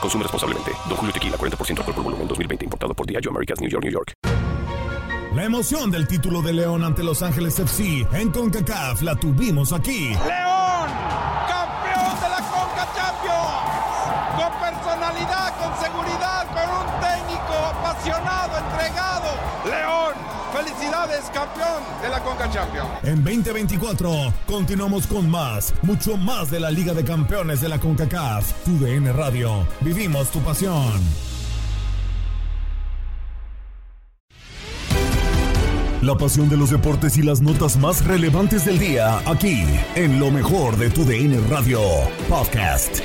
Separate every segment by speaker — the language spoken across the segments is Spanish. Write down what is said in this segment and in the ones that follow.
Speaker 1: Consume responsablemente. Don Julio Tequila, 40% alcohol por volumen, 2020. Importado por Diageo Americas, New York, New York.
Speaker 2: La emoción del título de León ante Los Ángeles FC en CONCACAF la tuvimos aquí.
Speaker 3: ¡León! ¡Campeón de la Conca Champions! Con personalidad, con seguridad, con un técnico apasionado, entregado. ¡León! ¡Felicidades, campeón de la Conca!
Speaker 2: En 2024 continuamos con más, mucho más de la Liga de Campeones de la CONCACAF. Tu DN Radio. Vivimos tu pasión. La pasión de los deportes y las notas más relevantes del día, aquí, en lo mejor de tu DN Radio Podcast.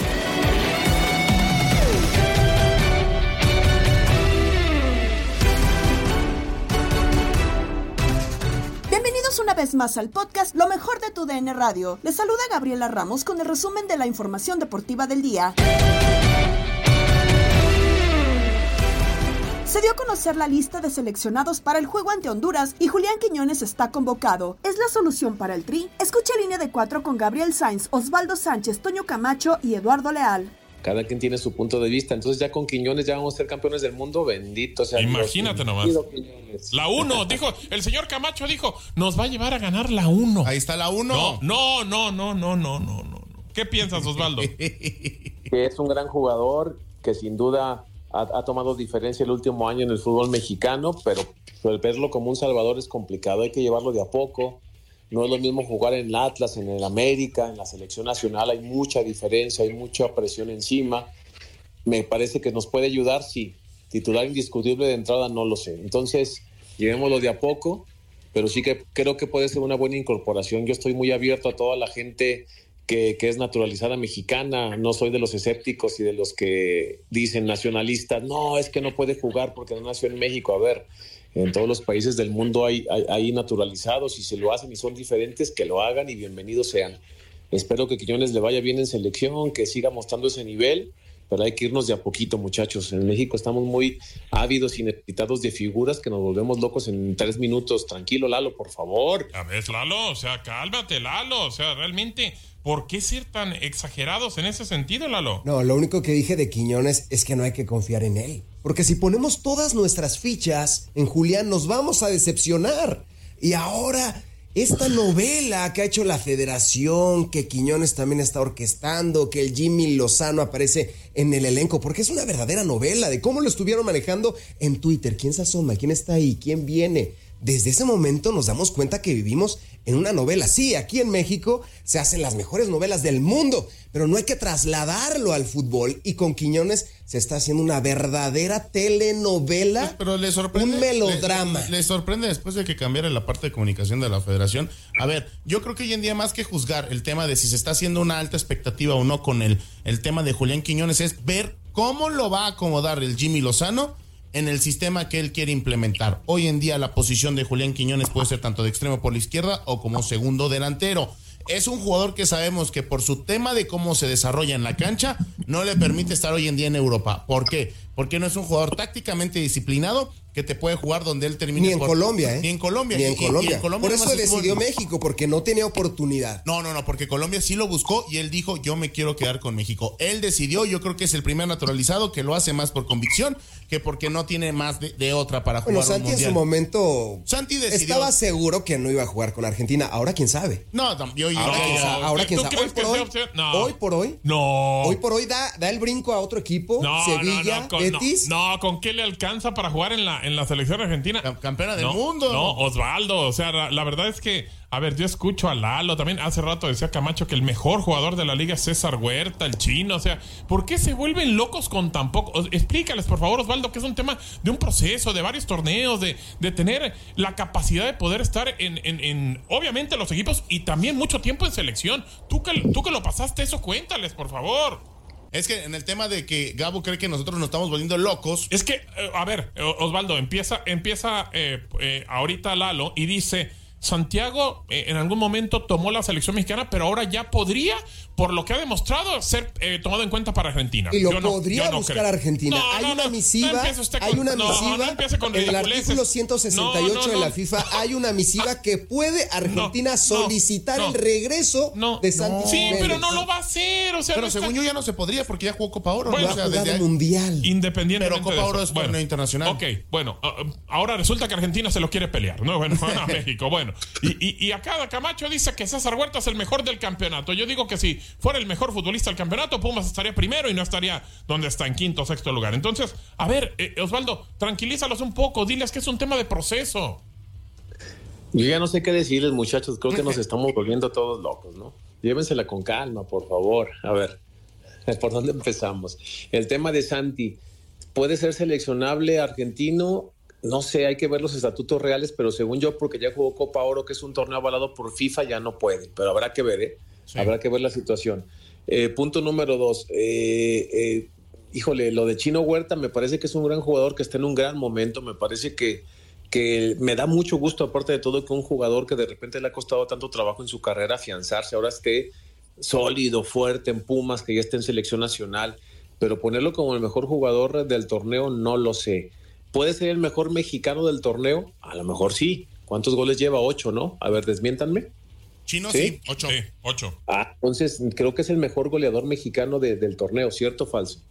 Speaker 4: Vez más al podcast Lo mejor de tu DN Radio. Les saluda Gabriela Ramos con el resumen de la información deportiva del día. Se dio a conocer la lista de seleccionados para el juego ante Honduras y Julián Quiñones está convocado. ¿Es la solución para el Tri? Escucha línea de cuatro con Gabriel Sainz, Osvaldo Sánchez, Toño Camacho y Eduardo Leal.
Speaker 5: Cada quien tiene su punto de vista. Entonces ya con Quiñones ya vamos a ser campeones del mundo. Bendito sea Dios.
Speaker 6: Imagínate nomás.
Speaker 5: Quiñones.
Speaker 6: La 1, dijo, el señor Camacho dijo, nos va a llevar a ganar la 1.
Speaker 7: Ahí está la 1.
Speaker 6: No, no, no, no, no, no, no, no. ¿Qué piensas, Osvaldo?
Speaker 5: Que es un gran jugador que sin duda ha, ha tomado diferencia el último año en el fútbol mexicano, pero, pero verlo como un salvador es complicado. Hay que llevarlo de a poco. No es lo mismo jugar en el Atlas, en el América, en la selección nacional. Hay mucha diferencia, hay mucha presión encima. Me parece que nos puede ayudar, sí. Titular indiscutible de entrada, no lo sé. Entonces, llevémoslo de a poco, pero sí que creo que puede ser una buena incorporación. Yo estoy muy abierto a toda la gente que, que, es naturalizada mexicana. No soy de los escépticos y de los que dicen nacionalistas, no, es que no puede jugar porque no nació en México. A ver, en todos los países del mundo hay, hay, hay, naturalizados y si lo hacen y son diferentes, que lo hagan y bienvenidos sean. Espero que Quiñones le vaya bien en selección, que siga mostrando ese nivel, pero hay que irnos de a poquito, muchachos. En México estamos muy ávidos y necesitados de figuras que nos volvemos locos en tres minutos. Tranquilo, Lalo, por favor.
Speaker 6: A ver, Lalo, o sea, cálmate, Lalo, o sea, realmente... ¿Por qué ser tan exagerados en ese sentido, Lalo?
Speaker 8: No, lo único que dije de Quiñones es que no hay que confiar en él. Porque si ponemos todas nuestras fichas en Julián, nos vamos a decepcionar. Y ahora, esta novela que ha hecho la federación, que Quiñones también está orquestando, que el Jimmy Lozano aparece en el elenco, porque es una verdadera novela de cómo lo estuvieron manejando en Twitter. ¿Quién se asoma? ¿Quién está ahí? ¿Quién viene? Desde ese momento nos damos cuenta que vivimos en una novela. Sí, aquí en México se hacen las mejores novelas del mundo, pero no hay que trasladarlo al fútbol. Y con Quiñones se está haciendo una verdadera telenovela.
Speaker 7: Pues, pero le sorprende.
Speaker 8: Un melodrama.
Speaker 7: Le, le, sorprende después de que cambiara la parte de comunicación de la federación. A ver, yo creo que hoy en día más que juzgar el tema de si se está haciendo una alta expectativa o no con el, el tema de Julián Quiñones es ver cómo lo va a acomodar el Jimmy Lozano en el sistema que él quiere implementar. Hoy en día la posición de Julián Quiñones puede ser tanto de extremo por la izquierda o como segundo delantero. Es un jugador que sabemos que por su tema de cómo se desarrolla en la cancha no le permite estar hoy en día en Europa. ¿Por qué? Porque no es un jugador tácticamente disciplinado que te puede jugar donde él termine.
Speaker 8: Ni en
Speaker 7: por...
Speaker 8: Colombia, ¿eh?
Speaker 7: Ni en Colombia.
Speaker 8: Ni en
Speaker 7: Y-
Speaker 8: Colombia.
Speaker 7: y en Colombia
Speaker 8: Por
Speaker 7: no
Speaker 8: eso
Speaker 7: estuvo-
Speaker 8: decidió México, porque no tenía oportunidad.
Speaker 7: No, no, no, porque Colombia sí lo buscó y él dijo, yo me quiero quedar con México. Él decidió, yo creo que es el primer naturalizado que lo hace más por convicción que porque no tiene más de, de otra para jugar
Speaker 8: Bueno,
Speaker 7: un
Speaker 8: Santi en
Speaker 7: mundial.
Speaker 8: su momento
Speaker 7: Santi decidió.
Speaker 8: estaba seguro que no iba a jugar con Argentina. Ahora quién sabe.
Speaker 7: No, yo, yo-
Speaker 8: Ahora
Speaker 7: yo-
Speaker 8: quién sabe. Ahora quién
Speaker 6: ¿Tú
Speaker 8: sabe. Hoy
Speaker 6: crees
Speaker 8: por
Speaker 6: que
Speaker 8: hoy?
Speaker 6: No.
Speaker 8: hoy por hoy,
Speaker 6: No.
Speaker 8: hoy por hoy da, da el brinco a otro equipo.
Speaker 6: No,
Speaker 8: Sevilla.
Speaker 6: no, no,
Speaker 8: Betis.
Speaker 6: No, ¿con qué le alcanza para jugar en la, en la selección argentina?
Speaker 7: campeona del
Speaker 6: No,
Speaker 7: mundo.
Speaker 6: No, Osvaldo, o sea, la, la verdad es que, a ver, yo escucho a Lalo, también hace rato decía Camacho que el mejor jugador de la liga es César Huerta, el chino, o sea, ¿por qué se vuelven locos con tan poco? O- Explícales, por favor, Osvaldo, que es un tema de un proceso, de varios torneos, de, de tener la capacidad de poder estar en, en, en, obviamente, los equipos y también mucho tiempo en selección. Tú que, tú que lo pasaste, eso cuéntales, por favor.
Speaker 7: Es que en el tema de que Gabo cree que nosotros nos estamos volviendo locos.
Speaker 6: Es que, eh, a ver, eh, Osvaldo, empieza, empieza eh, eh, ahorita Lalo y dice, Santiago eh, en algún momento tomó la selección mexicana, pero ahora ya podría, por lo que ha demostrado, ser eh, tomado en cuenta para Argentina.
Speaker 8: Y lo
Speaker 6: Yo no-
Speaker 8: podría
Speaker 6: yo
Speaker 8: buscar. Argentina.
Speaker 6: No,
Speaker 8: hay
Speaker 6: no,
Speaker 8: una misiva, hay una misiva
Speaker 6: con
Speaker 8: en el artículo 168
Speaker 6: No, no,
Speaker 8: de la. FIFA hay una misiva que puede Argentina
Speaker 6: no,
Speaker 8: solicitar
Speaker 6: no.
Speaker 8: el regreso de Santi
Speaker 6: Sí,
Speaker 8: Jiménez.
Speaker 6: pero no lo va a hacer, o sea,
Speaker 7: Pero
Speaker 6: no está-
Speaker 7: según yo ya no se podría porque ya jugó Copa Oro.
Speaker 6: Bueno,
Speaker 7: ¿no? O sea, desde
Speaker 8: mundial.
Speaker 6: Independientemente
Speaker 7: Pero Copa
Speaker 6: de.
Speaker 7: Oro es torneo internacional.
Speaker 6: Ok, bueno, ah, ah, ahora resulta que Argentina se lo quiere pelear, ¿no? Bueno, a México, bueno. Y, y, y acá Camacho dice que César Huerta es el mejor del campeonato. Yo digo que si fuera el mejor futbolista del campeonato, Pumas estaría primero y no estaría donde está, en quinto o sexto lugar. Entonces, a ver, eh, Osvaldo, tranquilízalos un poco, diles que es un tema de proceso.
Speaker 5: Yo ya no sé qué decirles, muchachos. Creo que nos estamos volviendo todos locos, ¿no? Llévensela con calma, por favor. A ver, ¿por dónde empezamos? El tema de Santi. ¿Puede ser seleccionable argentino? No sé, hay que ver los estatutos reales, pero según yo, porque ya jugó Copa Oro, que es un torneo avalado por FIFA, ya no puede. Pero habrá que ver, ¿eh? Habrá que ver la situación. Eh, punto número dos. Eh, eh, híjole, lo de Chino Huerta me parece que es un gran jugador que está en un gran momento. Me parece que, que me da mucho gusto, aparte de todo, que un jugador que de repente le ha costado tanto trabajo en su carrera afianzarse, ahora esté sólido, fuerte en Pumas, que ya esté en selección nacional. Pero ponerlo como el mejor jugador del torneo, no lo sé. ¿Puede ser el mejor mexicano del torneo? A lo mejor sí. ¿Cuántos goles lleva? Ocho, ¿no? A ver, desmiéntanme.
Speaker 7: Chino,
Speaker 5: ¿Sí?
Speaker 7: sí, ocho.
Speaker 6: Sí, ocho.
Speaker 5: Ah, entonces creo que es el mejor goleador mexicano de- del torneo, ¿cierto o falso?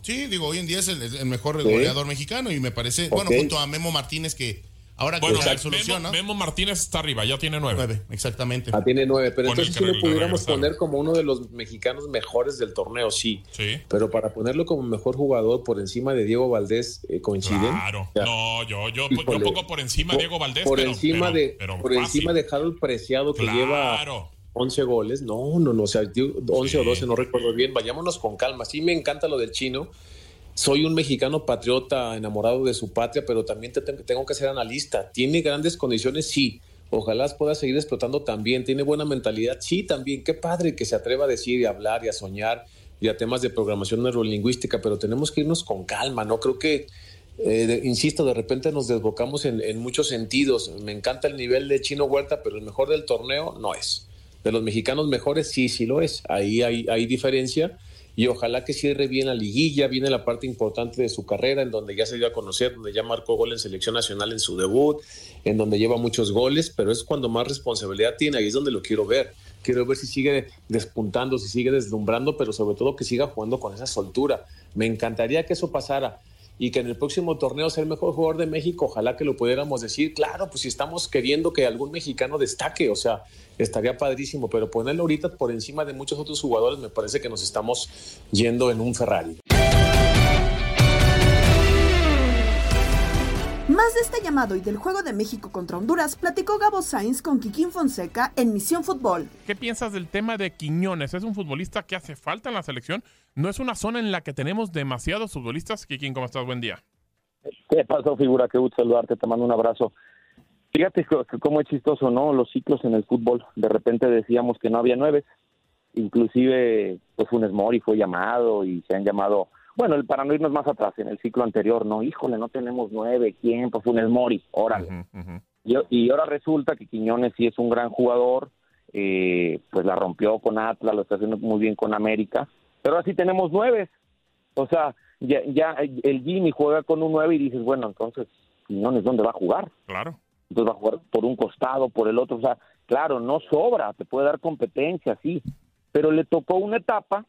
Speaker 7: Sí, digo, hoy en día es el, el mejor
Speaker 5: Sí.
Speaker 7: goleador mexicano y me parece, bueno, junto a Memo Martínez que ahora
Speaker 6: Bueno,
Speaker 7: la
Speaker 6: Memo,
Speaker 7: resolución, ¿no?
Speaker 6: Memo Martínez está arriba, ya tiene nueve.
Speaker 7: Nueve, exactamente.
Speaker 5: Ah, tiene nueve, pero
Speaker 6: Con
Speaker 5: entonces sí lo pudiéramos poner como uno de los mexicanos mejores del torneo, sí.
Speaker 6: Sí.
Speaker 5: Pero para ponerlo como mejor jugador por encima de Diego Valdés, eh, ¿coinciden?
Speaker 6: Claro.
Speaker 5: O sea,
Speaker 6: No, yo, yo, pongo por encima
Speaker 5: Por-
Speaker 6: Diego Valdés,
Speaker 5: Por
Speaker 6: pero,
Speaker 5: encima
Speaker 6: pero-
Speaker 5: de,
Speaker 6: pero
Speaker 5: por
Speaker 6: fácil.
Speaker 5: encima de Harold Preciado, que
Speaker 6: Claro.
Speaker 5: lleva 11 goles. No, no, no, o sea, dio 11 o 12, no recuerdo bien. Vayámonos con calma. Sí me encanta lo del chino. Soy un mexicano patriota, enamorado de su patria, pero también te- tengo que ser analista. ¿Tiene grandes condiciones? Sí. Ojalá pueda seguir explotando también. ¿Tiene buena mentalidad? Sí, también. Qué padre que se atreva a decir y a hablar y a soñar y a temas de programación neurolingüística, pero tenemos que irnos con calma, ¿no? Creo que eh, de- insisto, de repente nos desbocamos en, en muchos sentidos. Me encanta el nivel de Chino Huerta, pero el mejor del torneo no es. De los mexicanos mejores, sí, sí lo es. Ahí hay, hay diferencia y ojalá que cierre bien la liguilla, viene la parte importante de su carrera, en donde ya se dio a conocer, donde ya marcó gol en selección nacional en su debut, en donde lleva muchos goles, pero es cuando más responsabilidad tiene, ahí es donde lo quiero ver. Quiero ver si sigue despuntando, si sigue deslumbrando, pero sobre todo que siga jugando con esa soltura. Me encantaría que eso pasara y que en el próximo torneo sea el mejor jugador de México, ojalá que lo pudiéramos decir, claro, pues si estamos queriendo que algún mexicano destaque, o sea, estaría padrísimo, pero ponerlo ahorita por encima de muchos otros jugadores me parece que nos estamos yendo en un Ferrari.
Speaker 4: Más de este llamado y del juego de México contra Honduras platicó Gabo Sainz con Kikín Fonseca en Misión Fútbol.
Speaker 6: ¿Qué piensas del tema de Quiñones? ¿Es un futbolista que hace falta en la selección? ¿No es una zona en la que tenemos demasiados futbolistas? Kikín, ¿cómo estás? Buen día.
Speaker 9: ¿Qué pasó, figura? Qué gusto saludarte, te mando un abrazo. Fíjate cómo es chistoso, ¿no? Los ciclos en el fútbol. De repente decíamos que no había nueve. Inclusive, pues Funes Mori fue llamado y se han llamado... Bueno, el, para no irnos más atrás, en el ciclo anterior, no, híjole, no tenemos nueve. ¿Quién? Pues Funes Mori, órale. Y, y ahora resulta que Quiñones sí es un gran jugador, eh, pues la rompió con Atlas, lo está haciendo muy bien con América, pero así tenemos nueve. O sea, ya, ya el Jimmy juega con un nueve y dices, bueno, entonces Quiñones, ¿dónde va a jugar?
Speaker 6: Claro.
Speaker 9: Entonces va a jugar por un costado, por el otro. O sea, claro, no sobra, te puede dar competencia, sí, pero le tocó una etapa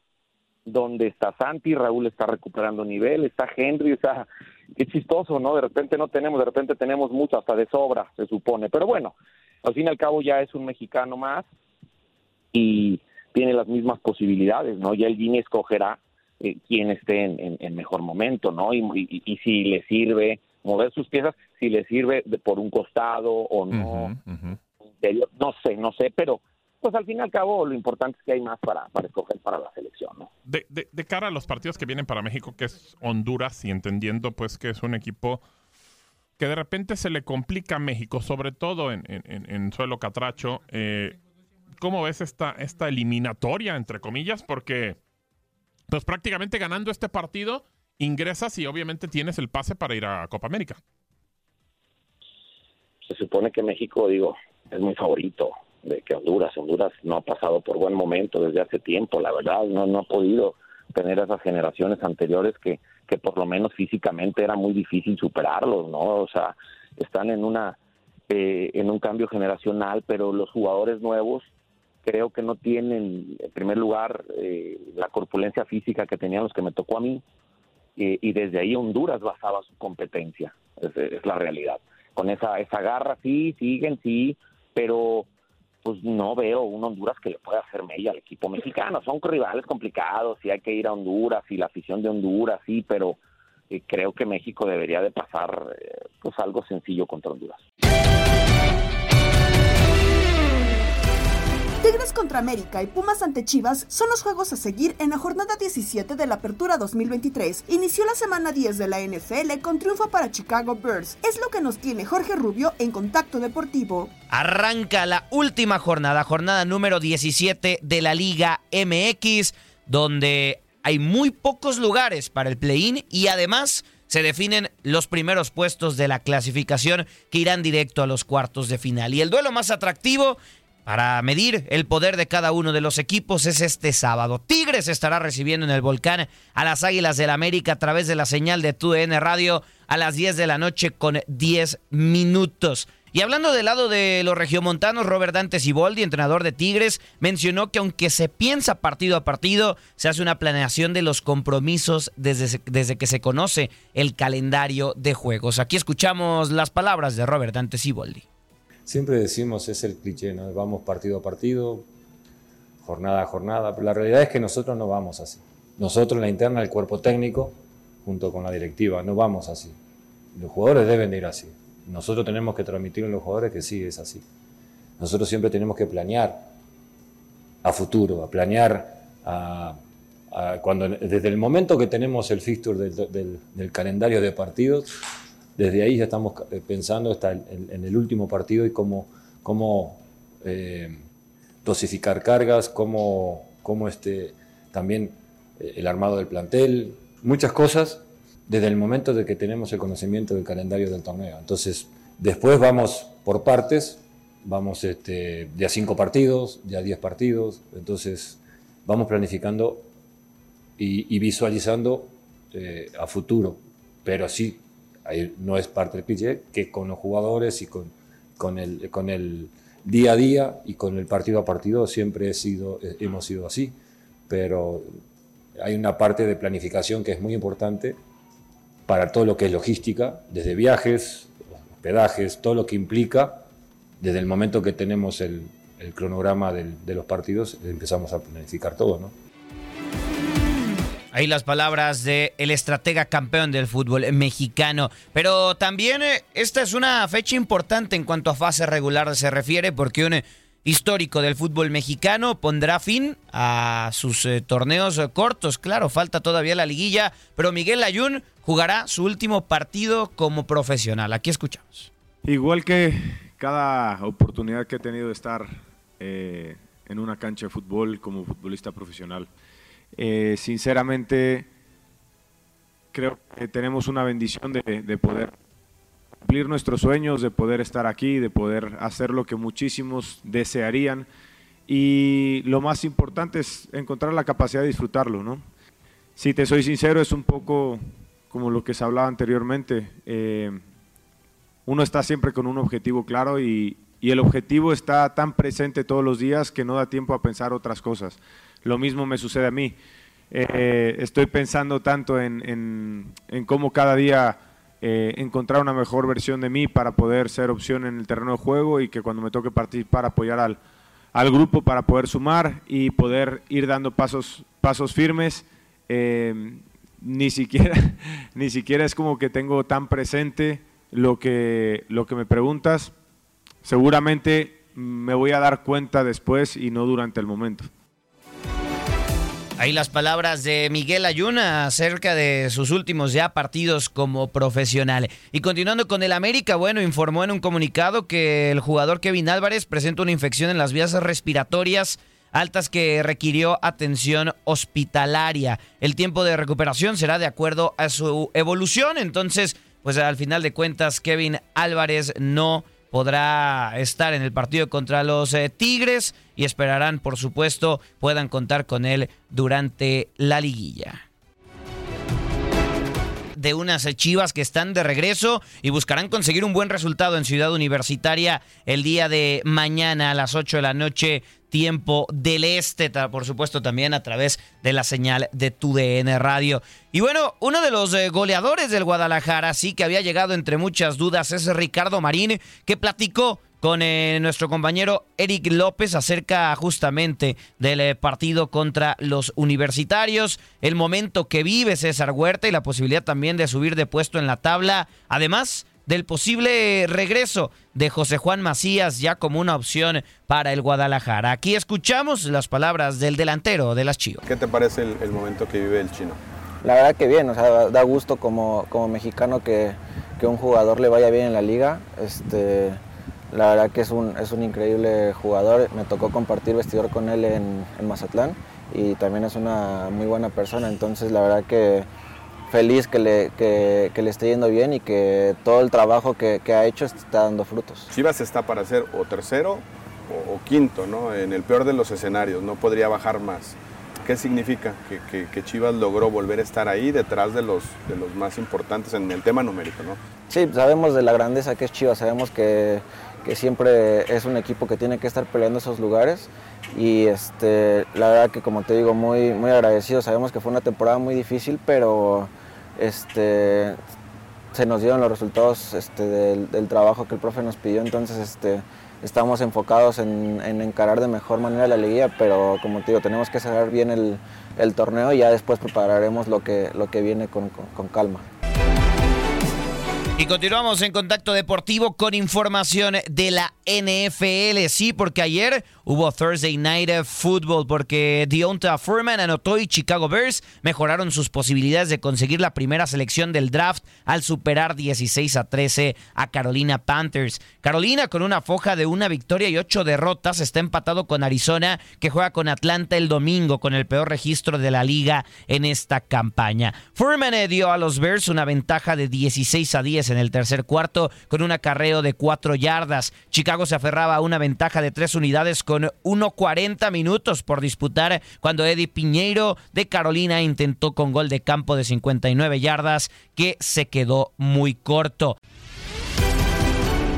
Speaker 9: donde está Santi, Raúl está recuperando nivel, está Henry, o sea, qué chistoso, ¿no? De repente no tenemos, de repente tenemos mucho, hasta de sobra, se supone. Pero bueno, al fin y al cabo ya es un mexicano más y tiene las mismas posibilidades, ¿no? Ya el Guinness escogerá eh, quién esté en, mejor momento, ¿no? Y, y, si le sirve mover sus piezas, si le sirve por un costado o no. No sé, no sé, pero pues al fin y al cabo lo importante es que hay más para, para escoger para la selección, ¿no?
Speaker 6: De, de, cara a los partidos que vienen para México, que es Honduras, y entendiendo pues que es un equipo que de repente se le complica a México, sobre todo en, en, suelo catracho, eh, ¿cómo ves esta, esta eliminatoria, entre comillas? Porque pues prácticamente ganando este partido ingresas y obviamente tienes el pase para ir a Copa América.
Speaker 9: Se supone que México, digo, es muy favorito de que Honduras, Honduras no ha pasado por buen momento desde hace tiempo, la verdad, no, no ha podido tener esas generaciones anteriores que, que por lo menos físicamente era muy difícil superarlos, ¿no? O sea, están en una eh, en un cambio generacional, pero los jugadores nuevos creo que no tienen, en primer lugar, eh, la corpulencia física que tenían los que me tocó a mí, y desde ahí Honduras basaba su competencia, es, es la realidad. Con esa, esa garra, sí, siguen, sí, pero pues no veo un Honduras que le pueda hacer mella al equipo mexicano. Son rivales complicados, y hay que ir a Honduras y la afición de Honduras, sí, pero eh, creo que México debería de pasar eh, pues algo sencillo contra Honduras.
Speaker 4: Tigres contra América y Pumas ante Chivas son los juegos a seguir en la jornada 17 de la Apertura 2023. Inició la semana 10 de la NFL con triunfo para Chicago Bears. Es lo que nos tiene Jorge Rubio en Contacto Deportivo.
Speaker 10: Arranca la última jornada, jornada número 17 de la Liga MX, donde hay muy pocos lugares para el play-in y además se definen los primeros puestos de la clasificación que irán directo a los cuartos de final. Y el duelo más atractivo para medir el poder de cada uno de los equipos es este sábado. Tigres estará recibiendo en el volcán a las Águilas del América a través de la señal de TUN Radio a las 10 de la noche con 10 minutos. Y hablando del lado de los regiomontanos, Robert Dante Siboldi, entrenador de Tigres, mencionó que aunque se piensa partido a partido, se hace una planeación de los compromisos desde, desde que se conoce el calendario de juegos. Aquí escuchamos las palabras de Robert Dante Siboldi
Speaker 11: siempre decimos es el cliché. Vamos partido a partido, jornada a jornada, pero la realidad es que nosotros no vamos así. Nosotros en la interna, el cuerpo técnico, junto con la directiva, no vamos así. Los jugadores deben de ir así. Nosotros tenemos que transmitir a los jugadores que sí es así. Nosotros siempre tenemos que planear a futuro, a planear a, cuando desde el momento que tenemos el fixture del calendario de partidos, desde ahí ya estamos eh, pensando hasta en, el último partido y cómo, cómo eh, dosificar cargas, cómo, cómo este, también eh, el armado del plantel, muchas cosas desde el momento de que tenemos el conocimiento del calendario del torneo. Entonces, después vamos por partes, vamos este, de a cinco partidos, de a diez partidos, entonces vamos planificando y, visualizando a futuro, pero sí no es parte del cliché, que con los jugadores y con, con, el, con el día a día y con el partido a partido siempre he sido, eh, hemos sido así, pero hay una parte de planificación que es muy importante para todo lo que es logística, desde viajes, hospedajes, todo lo que implica, desde el momento que tenemos el, cronograma de los partidos, empezamos a planificar todo, ¿no?
Speaker 10: Ahí las palabras de el estratega campeón del fútbol mexicano. Pero también eh, esta es una fecha importante en cuanto a fase regular se refiere, porque un histórico del fútbol mexicano pondrá fin a sus eh, torneos cortos. Claro, falta todavía la liguilla, pero Miguel Ayun jugará su último partido como profesional. Aquí escuchamos.
Speaker 12: Igual que cada oportunidad que he tenido de estar eh, en una cancha de fútbol como futbolista profesional. Eh, sinceramente, creo que tenemos una bendición de, poder cumplir nuestros sueños, de poder estar aquí, de poder hacer lo que muchísimos desearían. Y lo más importante es encontrar la capacidad de disfrutarlo, ¿no? Si te soy sincero, es un poco como lo que se hablaba anteriormente. Eh, uno está siempre con un objetivo claro y, y el objetivo está tan presente todos los días que no da tiempo a pensar otras cosas. Lo mismo me sucede a mí. Eh, estoy pensando tanto en, cómo cada día eh, encontrar una mejor versión de mí para poder ser opción en el terreno de juego y que cuando me toque participar apoyar al, grupo para poder sumar y poder ir dando pasos, pasos firmes eh, ni siquiera, ni siquiera es como que tengo tan presente lo que, lo que me preguntas. Seguramente me voy a dar cuenta después y no durante el momento.
Speaker 10: Ahí las palabras de Miguel Ayuna acerca de sus últimos ya partidos como profesional. Y continuando con el América, bueno, informó en un comunicado que el jugador Kevin Álvarez presenta una infección en las vías respiratorias altas que requirió atención hospitalaria. El tiempo de recuperación será de acuerdo a su evolución, entonces, pues al final de cuentas, Kevin Álvarez no podrá estar en el partido contra los eh, Tigres y esperarán, por supuesto, puedan contar con él durante la liguilla de unas chivas que están de regreso y buscarán conseguir un buen resultado en Ciudad Universitaria el día de mañana a las 8 de la noche tiempo del este, por supuesto también a través de la señal de TUDN Radio. Y bueno, uno de los eh, goleadores del Guadalajara, sí que había llegado entre muchas dudas, es Ricardo Marín, que platicó con eh, nuestro compañero Eric López acerca justamente del eh, partido contra los universitarios, el momento que vive César Huerta y la posibilidad también de subir de puesto en la tabla. Además, del posible regreso de José Juan Macías ya como una opción para el Guadalajara. Aquí escuchamos las palabras del delantero de las Chivas.
Speaker 13: ¿Qué te parece el, momento que vive el chino?
Speaker 14: La verdad que bien, o sea, da gusto como, como mexicano que, que un jugador le vaya bien en la liga. Este, la verdad que es un, es un increíble jugador. Me tocó compartir vestidor con él en, en Mazatlán y también es una muy buena persona. Entonces la verdad que feliz que le, que, le esté yendo bien y que todo el trabajo que, ha hecho está dando frutos.
Speaker 13: Chivas está para ser o tercero o, quinto, ¿no? En el peor de los escenarios, no podría bajar más. ¿Qué significa? Que, Chivas logró volver a estar ahí detrás de los, de los más importantes en el tema numérico, ¿no?
Speaker 14: Sí, sabemos de la grandeza que es Chivas, sabemos que, siempre es un equipo que tiene que estar peleando esos lugares. Y este, la verdad que como te digo, muy, muy agradecido, sabemos que fue una temporada muy difícil, pero este, se nos dieron los resultados este, del, trabajo que el profe nos pidió, entonces este, estamos enfocados en, encarar de mejor manera la liguilla, pero como te digo, tenemos que cerrar bien el, torneo y ya después prepararemos lo que, lo que viene con calma.
Speaker 10: Y continuamos en contacto deportivo con información de la NFL. Sí, porque ayer hubo Thursday Night Football porque Deonta Furman anotó y Chicago Bears mejoraron sus posibilidades de conseguir la primera selección del draft al superar 16 a 13 a Carolina Panthers. Carolina con una foja de una victoria y ocho derrotas está empatado con Arizona que juega con Atlanta el domingo con el peor registro de la liga en esta campaña. Furman dio a los Bears una ventaja de 16 a 10 en el tercer cuarto con un acarreo de cuatro yardas. Chicago se aferraba a una ventaja de tres unidades con 1.40 minutos por disputar cuando Eddie Piñeiro de Carolina intentó con gol de campo de 59 yardas que se quedó muy corto.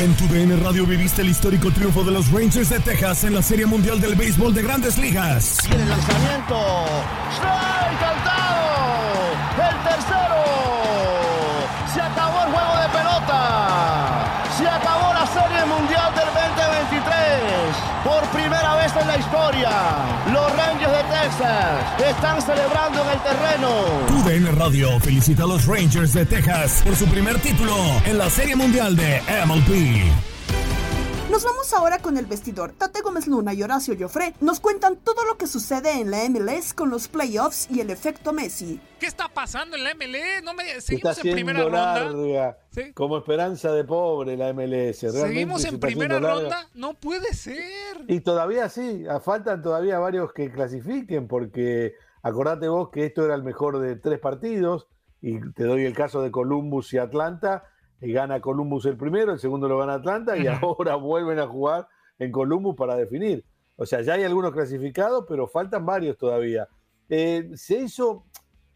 Speaker 2: En tu DN Radio viviste el histórico triunfo de los Rangers de Texas en la Serie Mundial del Béisbol de Grandes Ligas.
Speaker 15: Y el lanzamiento. ¡Strike cantado! ¡El tercero! Se acabó el juego de pelota. Se acabó la Serie Mundial del 2023. Por primera vez en la historia, Texas están celebrando en el terreno.
Speaker 2: Tu DN Radio felicita a los Rangers de Texas por su primer título en la Serie Mundial de MLB.
Speaker 4: Nos vamos ahora con el vestidor. Tate Gómez Luna y Horacio Joffre nos cuentan todo lo que sucede en la MLS con los playoffs y el efecto Messi.
Speaker 16: ¿Qué está pasando en la MLS? No me... Seguimos en primera ronda.
Speaker 17: como esperanza de pobre la MLS. Realmente
Speaker 16: Seguimos
Speaker 17: se
Speaker 16: en primera
Speaker 17: larga.
Speaker 16: ronda. No puede ser.
Speaker 17: Y todavía sí, faltan todavía varios que clasifiquen, porque acordate vos que esto era el mejor de tres partidos, y te doy el caso de Columbus y Atlanta, gana Columbus el primero, el segundo lo gana Atlanta, y ahora vuelven a jugar en Columbus para definir. O sea, ya hay algunos clasificados, pero faltan varios todavía. Eh, se hizo,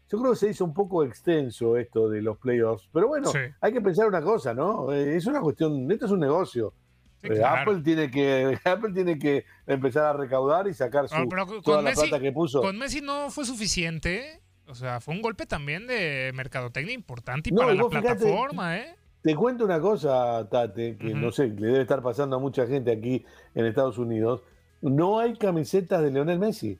Speaker 17: yo creo que se hizo un poco extenso esto de los playoffs, pero bueno,
Speaker 16: Sí.
Speaker 17: hay que pensar una cosa, ¿no? Eh, es una cuestión, esto es un negocio.
Speaker 16: Sí, claro.
Speaker 17: Apple tiene que Apple tiene que empezar a recaudar y sacar su,
Speaker 16: Ah, con-
Speaker 17: toda la plata que puso.
Speaker 16: con Messi no fue suficiente. O sea, fue un golpe también de mercadotecnia importante y
Speaker 17: No,
Speaker 16: para
Speaker 17: y
Speaker 16: la
Speaker 17: fíjate-
Speaker 16: plataforma, ¿eh?
Speaker 17: Te cuento una cosa, Tate, que no sé, le debe estar pasando a mucha gente aquí en Estados Unidos. No hay camisetas de Lionel Messi.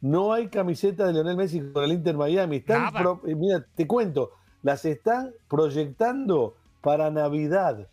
Speaker 17: No hay camisetas de Lionel Messi con el Inter Miami. Están pro- eh, mira, te cuento, las están proyectando para Navidad.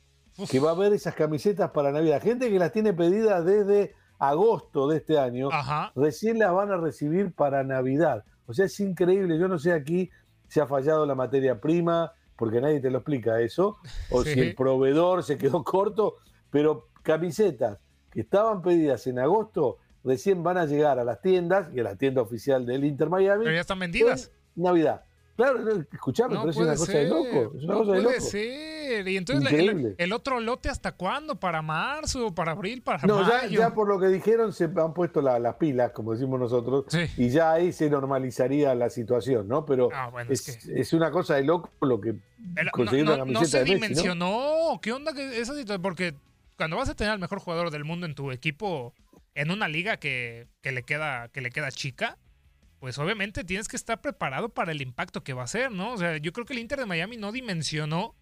Speaker 17: Que va a haber esas camisetas para Navidad. Gente que las tiene pedidas desde agosto de este año, recién las van a recibir para Navidad. O sea, es increíble. Yo no sé aquí si ha fallado la materia prima, porque nadie te lo explica eso, o
Speaker 16: Sí.
Speaker 17: si el proveedor se quedó corto, pero camisetas que estaban pedidas en agosto recién van a llegar a las tiendas y a la tienda oficial del Inter Miami.
Speaker 16: Pero ya están vendidas.
Speaker 17: en Navidad. Claro, escuchame,
Speaker 16: No
Speaker 17: pero es una cosa
Speaker 16: ser.
Speaker 17: de loco. Es una
Speaker 16: no
Speaker 17: cosa de
Speaker 16: puede
Speaker 17: loco.
Speaker 16: ser. Y entonces el, otro lote hasta cuándo? ¿Para marzo? ¿Para abril? ¿Para
Speaker 17: No, ya,
Speaker 16: mayo?
Speaker 17: ya por lo que dijeron se han puesto la- las pilas, como decimos nosotros, y ya ahí se normalizaría la situación, ¿no? Pero
Speaker 16: Ah, bueno,
Speaker 17: es,
Speaker 16: es
Speaker 17: es una cosa de loco lo que
Speaker 16: El-
Speaker 17: conseguir
Speaker 16: no, no-
Speaker 17: camiseta
Speaker 16: se
Speaker 17: de Messi,
Speaker 16: dimensionó. ¿Qué onda que esa situación? Porque cuando vas a tener al mejor jugador del mundo en tu equipo en una liga que, que le queda que le queda chica, pues obviamente tienes que estar preparado para el impacto que va a ser, ¿no? O sea, yo creo que el Inter de Miami no dimensionó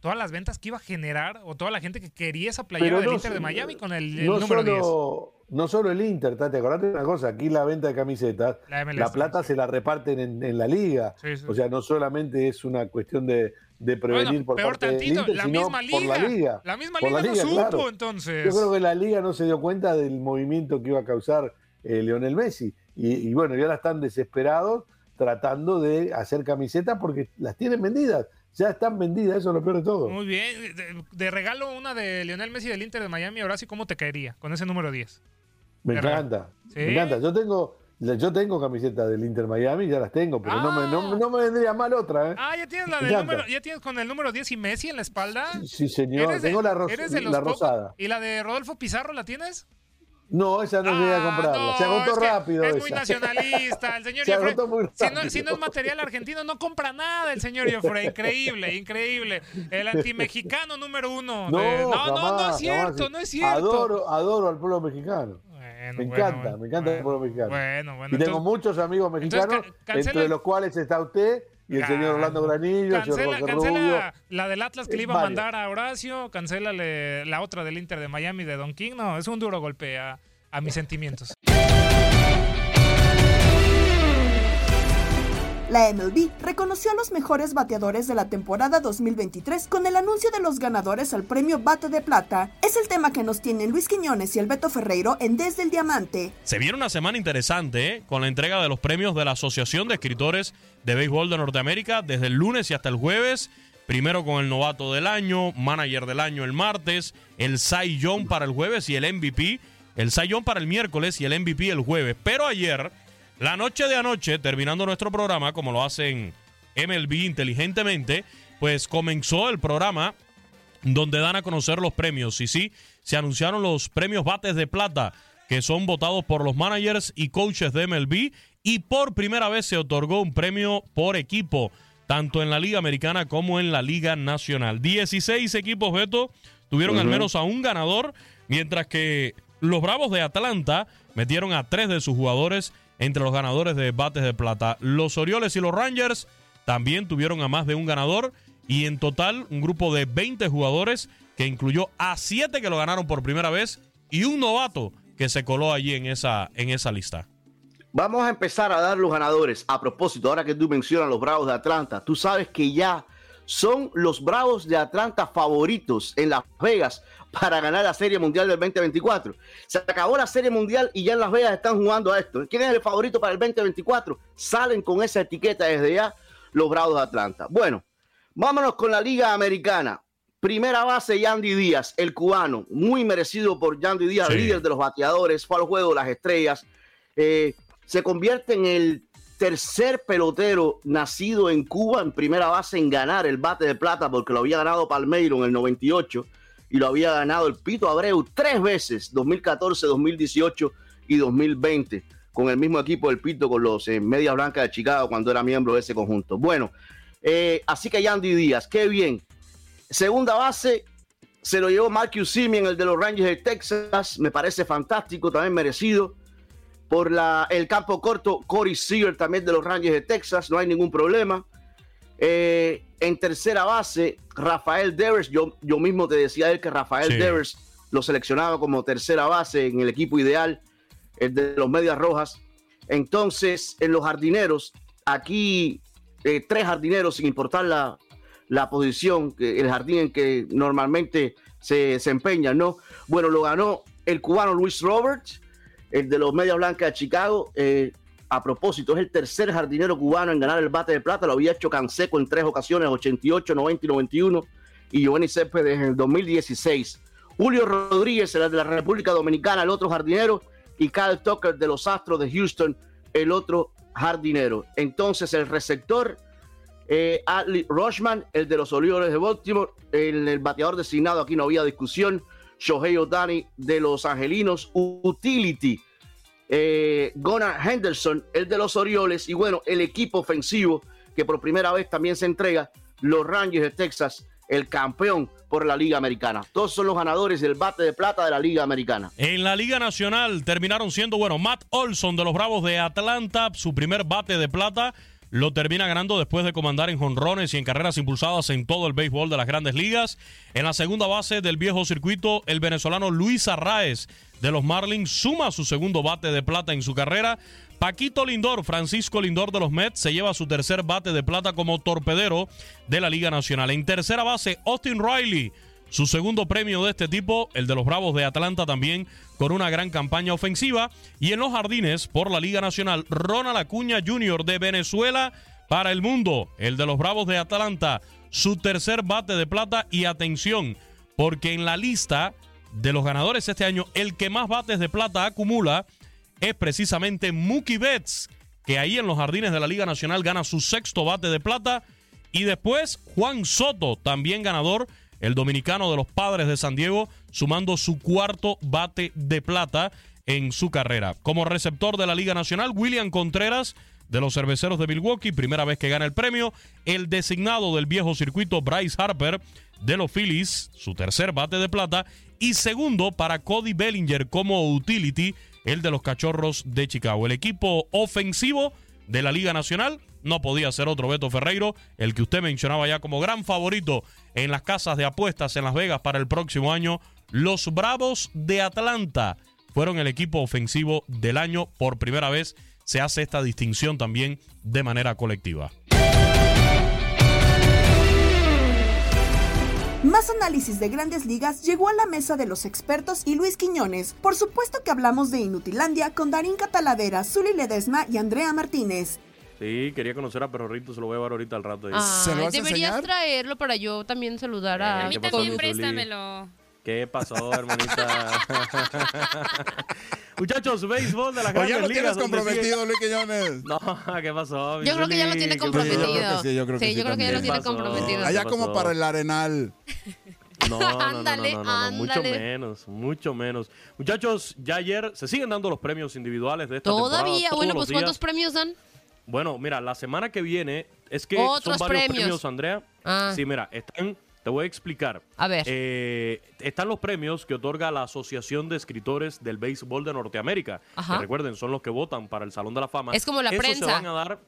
Speaker 16: todas las ventas que iba a generar o toda la gente que quería esa playera del
Speaker 17: no
Speaker 16: Inter de Miami con el, el
Speaker 17: no
Speaker 16: número 10.
Speaker 17: solo, no solo el Inter, Tati, acordate de una cosa, aquí la venta de camisetas,
Speaker 16: La
Speaker 17: la, plata se la reparten en, en la liga.
Speaker 16: Sí, sí.
Speaker 17: O sea, no solamente es una cuestión de, de prevenir
Speaker 16: Bueno,
Speaker 17: por
Speaker 16: peor
Speaker 17: parte del
Speaker 16: tantito,
Speaker 17: Inter,
Speaker 16: la
Speaker 17: sino
Speaker 16: misma
Speaker 17: por la
Speaker 16: liga.
Speaker 17: liga.
Speaker 16: La misma liga no supo, entonces.
Speaker 17: Yo creo que la liga no se dio cuenta del movimiento que iba a causar eh, Lionel Messi. Y, y bueno, ya ahora están desesperados tratando de hacer camisetas porque las tienen vendidas. Ya están vendidas, eso es lo peor de todo.
Speaker 16: Muy bien. De, de regalo una de Lionel Messi del Inter de Miami, Horacio, ¿cómo te caería con ese número 10?
Speaker 17: Me
Speaker 16: de
Speaker 17: encanta,
Speaker 16: ¿Sí?
Speaker 17: me encanta. Yo tengo, yo tengo camisetas del Inter Miami, ya las tengo, pero no, me, no, no me vendría mal otra, ¿eh?
Speaker 16: Ah, ya tienes, la del número, ya tienes con el número 10 y Messi en la espalda.
Speaker 17: Sí, señor.
Speaker 16: Eres de-
Speaker 17: tengo la, ros-
Speaker 16: eres de los
Speaker 17: la rosada.
Speaker 16: ¿Y la de Rodolfo Pizarro la tienes?
Speaker 17: No, esa no llegué a comprarla. se
Speaker 16: Ah,
Speaker 17: agotó
Speaker 16: es que
Speaker 17: rápido.
Speaker 16: Es
Speaker 17: esa.
Speaker 16: muy nacionalista. El señor
Speaker 17: Se agotó muy
Speaker 16: si, no, si no es material argentino, no compra nada el señor Joffre. Increíble, increíble. El antimexicano número uno.
Speaker 17: No,
Speaker 16: de- no, no, es cierto,
Speaker 17: jamás.
Speaker 16: no es cierto.
Speaker 17: Adoro, adoro al pueblo mexicano. me
Speaker 16: bueno,
Speaker 17: encanta,
Speaker 16: bueno,
Speaker 17: me encanta el pueblo mexicano.
Speaker 16: Bueno, bueno.
Speaker 17: y tengo muchos amigos mexicanos,
Speaker 16: entonces
Speaker 17: entre los cuales está usted y el señor Orlando Granillo, el señor
Speaker 16: Cancela,
Speaker 17: Rubio.
Speaker 16: cancela la del Atlas que le iba a mandar a Horacio, cancela la otra del Inter de Miami de Don King. No, es un duro golpe a, a mis sentimientos.
Speaker 4: La MLB reconoció a los mejores bateadores de la temporada 2023 con el anuncio de los ganadores al premio Bate de Plata. Es el tema que nos tienen Luis Quiñones y el Beto Ferreiro en Desde el Diamante.
Speaker 18: Se viene una semana interesante ¿eh? con la entrega de los premios de la Asociación de Escritores de Béisbol de Norteamérica desde el lunes y hasta el jueves. Primero con el novato del año, manager del año el martes, el Cy Young para el jueves y el MVP. El Cy para el miércoles y el MVP el jueves. Pero ayer, la noche de anoche, terminando nuestro programa, como lo hacen MLB inteligentemente, pues comenzó el programa donde dan a conocer los premios. Y sí, se anunciaron los premios Bates de Plata, que son votados por los managers y coaches de MLB. Y por primera vez se otorgó un premio por equipo, tanto en la Liga Americana como en la Liga Nacional. 16 equipos, Beto, tuvieron al menos a un ganador, mientras que los Bravos de Atlanta metieron a tres de sus jugadores entre los ganadores de Bates de Plata. Los Orioles y los Rangers también tuvieron a más de un ganador y en total un grupo de 20 jugadores que incluyó a 7 que lo ganaron por primera vez y un novato que se coló allí en esa, en esa lista.
Speaker 19: Vamos a empezar a dar los ganadores. A propósito, ahora que tú mencionas los Bravos de Atlanta, tú sabes que ya son los Bravos de Atlanta favoritos en Las Vegas para ganar la Serie Mundial del 2024. Se acabó la Serie Mundial y ya en Las Vegas están jugando a esto. ¿Quién es el favorito para el 2024? Salen con esa etiqueta desde ya los Bravos de Atlanta. Bueno, vámonos con la Liga Americana. Primera base, Yandy Díaz, el cubano, muy merecido por Yandy Díaz,
Speaker 18: Sí.
Speaker 19: líder de los bateadores, fue al juego de las estrellas. Eh, se convierte en el tercer pelotero nacido en Cuba en primera base en ganar el bate de plata porque lo había ganado Palmeiro en el 98 y lo había ganado el Pito Abreu tres veces, 2014, 2018 y 2020, con el mismo equipo del Pito, con los eh, Medias Blancas de Chicago cuando era miembro de ese conjunto. Bueno, eh, así que Yandy Díaz, qué bien. Segunda base, se lo llevó Marcus Simeon, el de los Rangers de Texas, me parece fantástico, también merecido. Por la, el campo corto, Corey Seager también de los Rangers de Texas, no hay ningún problema. Eh, en tercera base, Rafael Devers, yo, yo mismo te decía él que Rafael
Speaker 18: Sí.
Speaker 19: Devers lo seleccionaba como tercera base en el equipo ideal, el de los Medias Rojas. Entonces, en los jardineros, aquí eh, tres jardineros, sin importar la, la posición, el jardín en que normalmente se desempeñan, ¿no? Bueno, lo ganó el cubano Luis Roberts, el de los Medias Blancas de Chicago. eh, a propósito, es el tercer jardinero cubano en ganar el bate de plata. Lo había hecho Canseco en tres ocasiones, 88, 90 y 91. Y Giovanni Céspedes en el 2016. Julio Rodríguez, el de la República Dominicana, el otro jardinero. Y Kyle Tucker de los Astros de Houston, el otro jardinero. Entonces, el receptor, eh, Adley Rushman, el de los Orioles de Baltimore, el, el bateador designado, aquí no había discusión. Shohei Otani de los Angelinos, Utility, eh, Henderson, el de los Orioles, y bueno, el equipo ofensivo que por primera vez también se entrega, los Rangers de Texas, el campeón por la Liga Americana. Todos son los ganadores del bate de plata de la Liga Americana.
Speaker 18: En la Liga Nacional terminaron siendo, bueno, Matt Olson de los Bravos de Atlanta, su primer bate de plata. Lo termina ganando después de comandar en jonrones y en carreras impulsadas en todo el béisbol de las grandes ligas. En la segunda base del viejo circuito, el venezolano Luis Arraez de los Marlins suma su segundo bate de plata en su carrera. Paquito Lindor, Francisco Lindor de los Mets, se lleva su tercer bate de plata como torpedero de la Liga Nacional. En tercera base, Austin Riley su segundo premio de este tipo, el de los Bravos de Atlanta también, con una gran campaña ofensiva. Y en los jardines, por la Liga Nacional, Ronald Acuña Jr. de Venezuela para el mundo, el de los Bravos de Atlanta, su tercer bate de plata. Y atención, porque en la lista de los ganadores este año, el que más bates de plata acumula es precisamente Mookie Betts, que ahí en los jardines de la Liga Nacional gana su sexto bate de plata. Y después Juan Soto, también ganador, el dominicano de los padres de San Diego, sumando su cuarto bate de plata en su carrera. Como receptor de la Liga Nacional, William Contreras de los cerveceros de Milwaukee, primera vez que gana el premio. El designado del viejo circuito, Bryce Harper de los Phillies, su tercer bate de plata. Y segundo para Cody Bellinger como utility, el de los cachorros de Chicago. El equipo ofensivo de la Liga Nacional. No podía ser otro Beto Ferreiro, el que usted mencionaba ya como gran favorito en las casas de apuestas en Las Vegas para el próximo año. Los Bravos de Atlanta fueron el equipo ofensivo del año. Por primera vez se hace esta distinción también de manera colectiva.
Speaker 4: Más análisis de grandes ligas llegó a la mesa de los expertos y Luis Quiñones. Por supuesto que hablamos de Inutilandia con Darín Catalavera, Zuli Ledesma y Andrea Martínez.
Speaker 18: Sí, quería conocer a Perrorito, se lo voy a llevar ahorita al rato.
Speaker 20: Ay, deberías traerlo para yo también saludar a...
Speaker 18: Eh,
Speaker 20: a
Speaker 18: ¿qué
Speaker 20: mi
Speaker 18: pasó,
Speaker 20: Zuli.
Speaker 18: mi Zuli?
Speaker 20: préstamelo.
Speaker 18: ¿Qué pasó, hermanita? Muchachos, béisbol de las
Speaker 21: O ya
Speaker 18: grandes
Speaker 21: lo
Speaker 18: ligas.
Speaker 21: tienes comprometido,
Speaker 18: sigue-
Speaker 21: Luis Quiñones.
Speaker 18: No, ¿qué pasó?
Speaker 20: Yo creo que ya lo tiene
Speaker 18: ¿Qué
Speaker 20: comprometido.
Speaker 18: pasó?
Speaker 21: Yo creo que sí, yo creo que
Speaker 20: Sí,
Speaker 21: sí
Speaker 20: yo creo que ya lo tiene comprometido.
Speaker 21: Allá
Speaker 18: ¿Qué
Speaker 21: como para el Arenal.
Speaker 18: No, no, no, no,
Speaker 20: Ándale,
Speaker 18: no, no, no, mucho menos, mucho menos. Muchachos, ya ayer se siguen dando los premios individuales de esta
Speaker 20: Todavía,
Speaker 18: temporada.
Speaker 20: bueno, pues ¿cuántos premios dan?
Speaker 18: Bueno, mira, la semana que viene es que
Speaker 20: Otros
Speaker 18: son varios
Speaker 20: premios.
Speaker 18: premios, Andrea.
Speaker 20: Ah.
Speaker 18: Sí, mira, están, te voy a explicar.
Speaker 20: A ver.
Speaker 18: Eh, están los premios que otorga la Asociación de Escritores del Béisbol de Norteamérica.
Speaker 20: Ajá.
Speaker 18: Que recuerden, son los que votan para el Salón de la Fama.
Speaker 20: Es como la prensa.
Speaker 18: se van a dar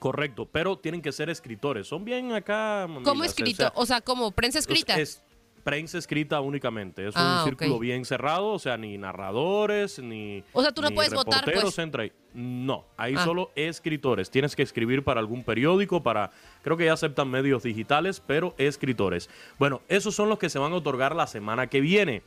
Speaker 18: correcto, pero tienen que ser escritores. Son bien acá.
Speaker 20: ¿Cómo escrito?
Speaker 18: sea,
Speaker 20: O sea, como prensa escrita.
Speaker 18: es- prensa escrita únicamente. Es
Speaker 20: Ah,
Speaker 18: un círculo
Speaker 20: ok.
Speaker 18: bien cerrado, o sea, ni narradores, ni.
Speaker 20: O sea, tú no puedes votar, pues.
Speaker 18: entra ahí. No, hay
Speaker 20: Ah.
Speaker 18: solo escritores. Tienes que escribir para algún periódico, para. Creo que ya aceptan medios digitales, pero escritores. Bueno, esos son los que se van a otorgar la semana que viene,